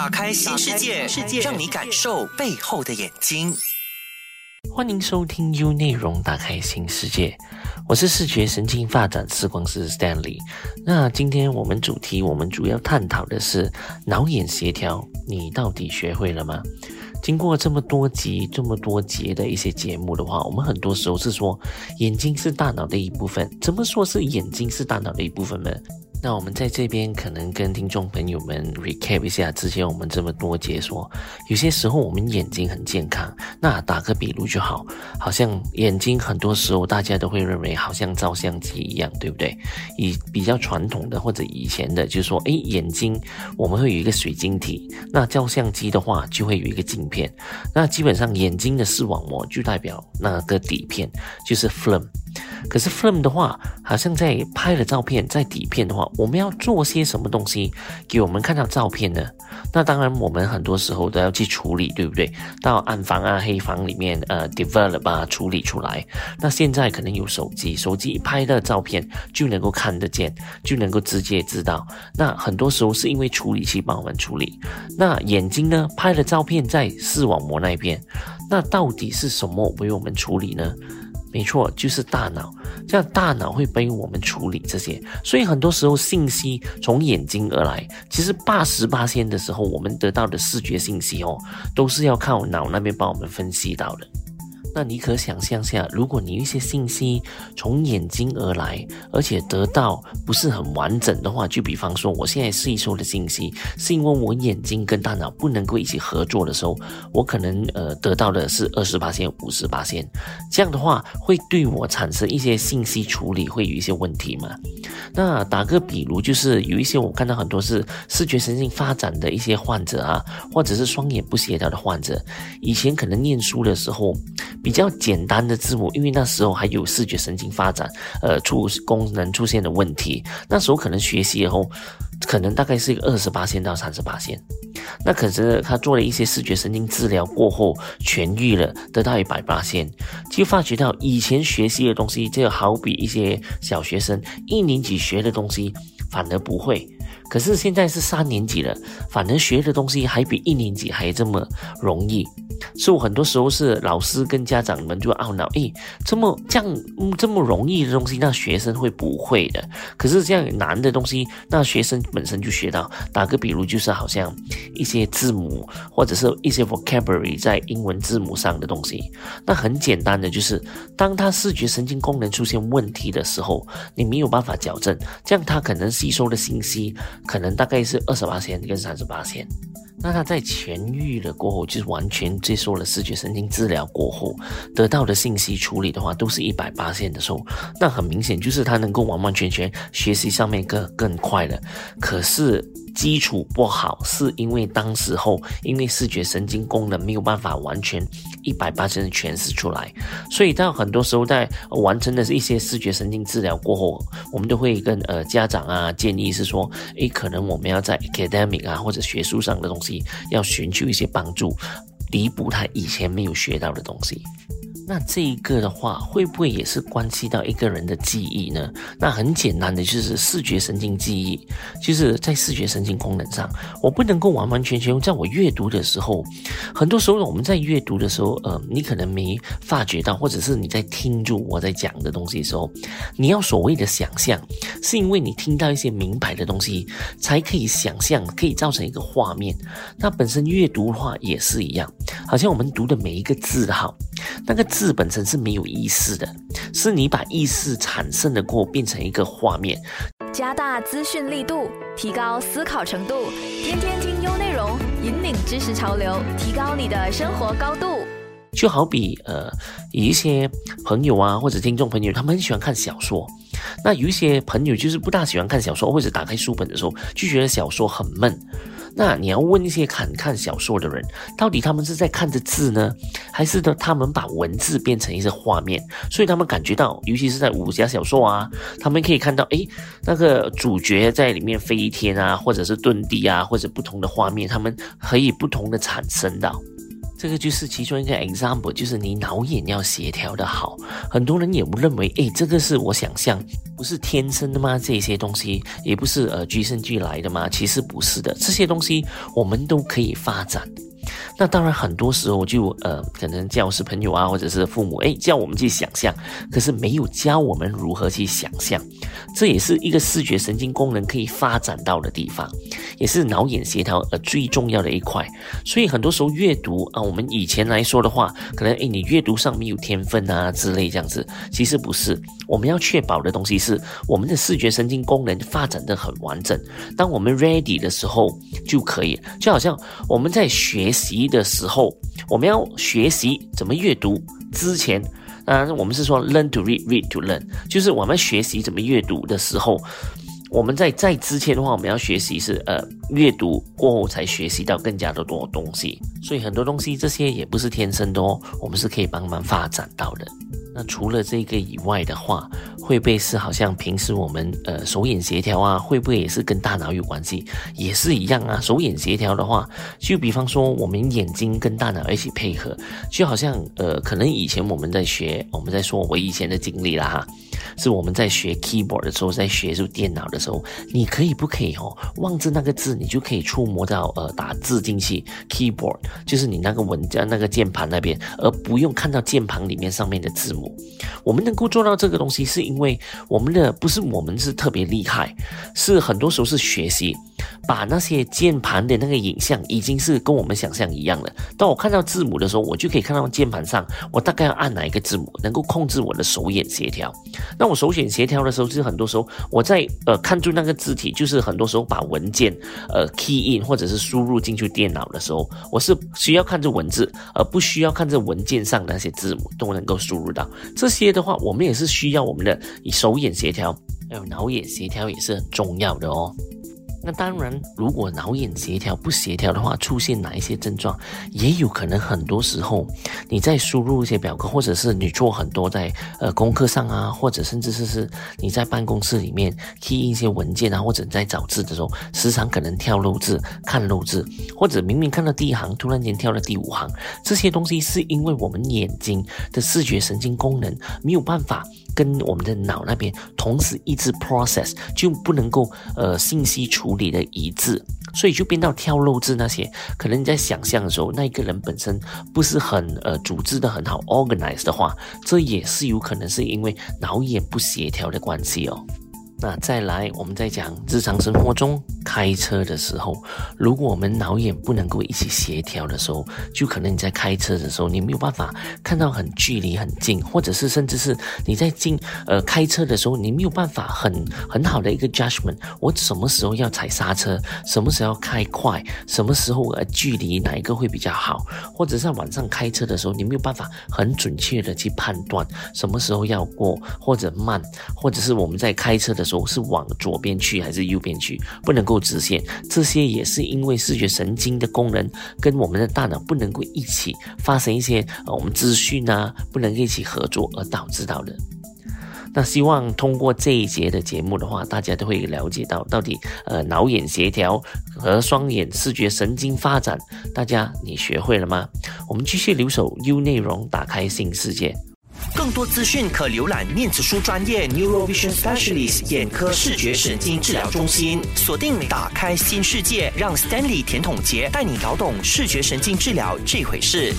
打开新世界，让你感受背后的眼睛。欢迎收听 U 内容，打开新世界。我是视觉神经发展视光师 Stanley。那今天我们主题，我们主要探讨的是脑眼协调，你到底学会了吗？经过这么多集、这么多节的一些节目的话，我们很多时候是说眼睛是大脑的一部分。怎么说是眼睛是大脑的一部分呢？那我们在这边可能跟听众朋友们 recap 一下之前我们这么多解说，有些时候我们眼睛很健康，那打个比如就好，好像眼睛很多时候大家都会认为好像照相机一样，对不对？以比较传统的或者以前的，就是说，诶，眼睛我们会有一个水晶体，那照相机的话就会有一个镜片，那基本上眼睛的视网膜就代表那个底片，就是 film。可是 film 的话，好像在拍了照片，在底片的话，我们要做些什么东西给我们看到照片呢？那当然，我们很多时候都要去处理，对不对？到暗房啊、黑房里面，呃，develop 啊，处理出来。那现在可能有手机，手机一拍的照片就能够看得见，就能够直接知道。那很多时候是因为处理器帮我们处理。那眼睛呢，拍的照片在视网膜那边，那到底是什么为我们处理呢？没错，就是大脑，这样大脑会帮我们处理这些，所以很多时候信息从眼睛而来。其实八十八仙的时候，我们得到的视觉信息哦，都是要靠脑那边帮我们分析到的。那你可想象下，如果你一些信息从眼睛而来，而且得到不是很完整的话，就比方说，我现在吸收的信息是因为我眼睛跟大脑不能够一起合作的时候，我可能呃得到的是二十八线、五十八线，这样的话会对我产生一些信息处理会有一些问题吗？那打个比如，就是有一些我看到很多是视觉神经发展的一些患者啊，或者是双眼不协调的患者，以前可能念书的时候。比较简单的字母，因为那时候还有视觉神经发展，呃，出功能出现的问题。那时候可能学习以后，可能大概是一个二十八线到三十八线。那可是他做了一些视觉神经治疗过后痊愈了，得到一百八线，就发觉到以前学习的东西，就好比一些小学生一年级学的东西，反而不会。可是现在是三年级了，反而学的东西还比一年级还这么容易。所以很多时候是老师跟家长们就懊恼，诶，这么这样这么容易的东西，那学生会不会的？可是这样难的东西，那学生本身就学到。打个比如，就是好像一些字母或者是一些 vocabulary 在英文字母上的东西，那很简单的就是，当他视觉神经功能出现问题的时候，你没有办法矫正，这样他可能吸收的信息可能大概是二十八线跟三十八线。那他在痊愈了过后，就是完全接受了视觉神经治疗过后得到的信息处理的话，都是一百八线的时候，那很明显就是他能够完完全全学习上面更更快了。可是。基础不好，是因为当时候因为视觉神经功能没有办法完全一百八十的诠释出来，所以到很多时候在完成的一些视觉神经治疗过后，我们都会跟呃家长啊建议是说，诶，可能我们要在 academic 啊或者学术上的东西要寻求一些帮助，弥补他以前没有学到的东西。那这一个的话，会不会也是关系到一个人的记忆呢？那很简单的，就是视觉神经记忆，就是在视觉神经功能上，我不能够完完全全在我阅读的时候，很多时候我们在阅读的时候，呃，你可能没发觉到，或者是你在听住我在讲的东西的时候，你要所谓的想象，是因为你听到一些明白的东西，才可以想象，可以造成一个画面。那本身阅读的话也是一样，好像我们读的每一个字哈。那个字本身是没有意思的，是你把意识产生的过变成一个画面，加大资讯力度，提高思考程度，天天听优内容，引领知识潮流，提高你的生活高度。就好比呃，有一些朋友啊，或者听众朋友，他们很喜欢看小说，那有一些朋友就是不大喜欢看小说，或者打开书本的时候就觉得小说很闷。那你要问一些看看小说的人，到底他们是在看着字呢，还是呢他们把文字变成一些画面？所以他们感觉到，尤其是在武侠小说啊，他们可以看到，诶，那个主角在里面飞天啊，或者是遁地啊，或者不同的画面，他们可以不同的产生到。这个就是其中一个 example，就是你脑眼要协调的好。很多人也不认为，诶，这个是我想象，不是天生的吗？这些东西也不是呃与生俱来的吗？其实不是的，这些东西我们都可以发展。那当然，很多时候就呃，可能教师朋友啊，或者是父母，哎，叫我们去想象，可是没有教我们如何去想象。这也是一个视觉神经功能可以发展到的地方，也是脑眼协调呃最重要的一块。所以很多时候阅读啊，我们以前来说的话，可能哎，你阅读上没有天分啊之类这样子，其实不是。我们要确保的东西是我们的视觉神经功能发展的很完整。当我们 ready 的时候就可以，就好像我们在学习的时候，我们要学习怎么阅读之前，当然，我们是说 learn to read，read to learn，就是我们学习怎么阅读的时候，我们在在之前的话，我们要学习是呃阅读过后才学习到更加的多东西。所以很多东西这些也不是天生的哦，我们是可以帮忙发展到的。那除了这个以外的话，会不会是好像平时我们呃手眼协调啊，会不会也是跟大脑有关系？也是一样啊。手眼协调的话，就比方说我们眼睛跟大脑一起配合，就好像呃，可能以前我们在学，我们在说我以前的经历了哈。是我们在学 keyboard 的时候，在学就电脑的时候，你可以不可以哦？望着那个字，你就可以触摸到呃打字进去 keyboard，就是你那个文件那个键盘那边，而不用看到键盘里面上面的字母。我们能够做到这个东西，是因为我们的不是我们是特别厉害，是很多时候是学习。把那些键盘的那个影像已经是跟我们想象一样了。当我看到字母的时候，我就可以看到键盘上我大概要按哪一个字母，能够控制我的手眼协调。那我手眼协调的时候，就是很多时候我在呃看住那个字体，就是很多时候把文件呃 key in 或者是输入进去电脑的时候，我是需要看着文字，而不需要看着文件上的那些字母都能够输入到。这些的话，我们也是需要我们的手眼协调，还有脑眼协调也是很重要的哦。那当然，如果脑眼协调不协调的话，出现哪一些症状，也有可能很多时候你在输入一些表格，或者是你做很多在呃功课上啊，或者甚至是是你在办公室里面 key 一些文件啊，或者在找字的时候，时常可能跳漏字、看漏字，或者明明看到第一行，突然间跳到第五行，这些东西是因为我们眼睛的视觉神经功能没有办法。跟我们的脑那边同时一致 process 就不能够呃信息处理的一致，所以就变到跳漏字那些。可能你在想象的时候，那一个人本身不是很呃组织的很好 organize 的话，这也是有可能是因为脑眼不协调的关系哦。那再来，我们再讲日常生活中开车的时候，如果我们脑眼不能够一起协调的时候，就可能你在开车的时候，你没有办法看到很距离很近，或者是甚至是你在近呃开车的时候，你没有办法很很好的一个 judgment，我什么时候要踩刹车，什么时候要开快，什么时候呃距离哪一个会比较好，或者在晚上开车的时候，你没有办法很准确的去判断什么时候要过或者慢，或者是我们在开车的。说是往左边去还是右边去，不能够直线，这些也是因为视觉神经的功能跟我们的大脑不能够一起发生一些呃我们资讯啊，不能一起合作而导致到的。那希望通过这一节的节目的话，大家都会了解到到底呃脑眼协调和双眼视觉神经发展，大家你学会了吗？我们继续留守 U 内容，打开新世界。更多资讯可浏览念子书专业 Neurovision Specialist 眼科视觉神经治疗中心，锁定打开新世界，让 Stanley 甜筒杰带你搞懂视觉神经治疗这回事。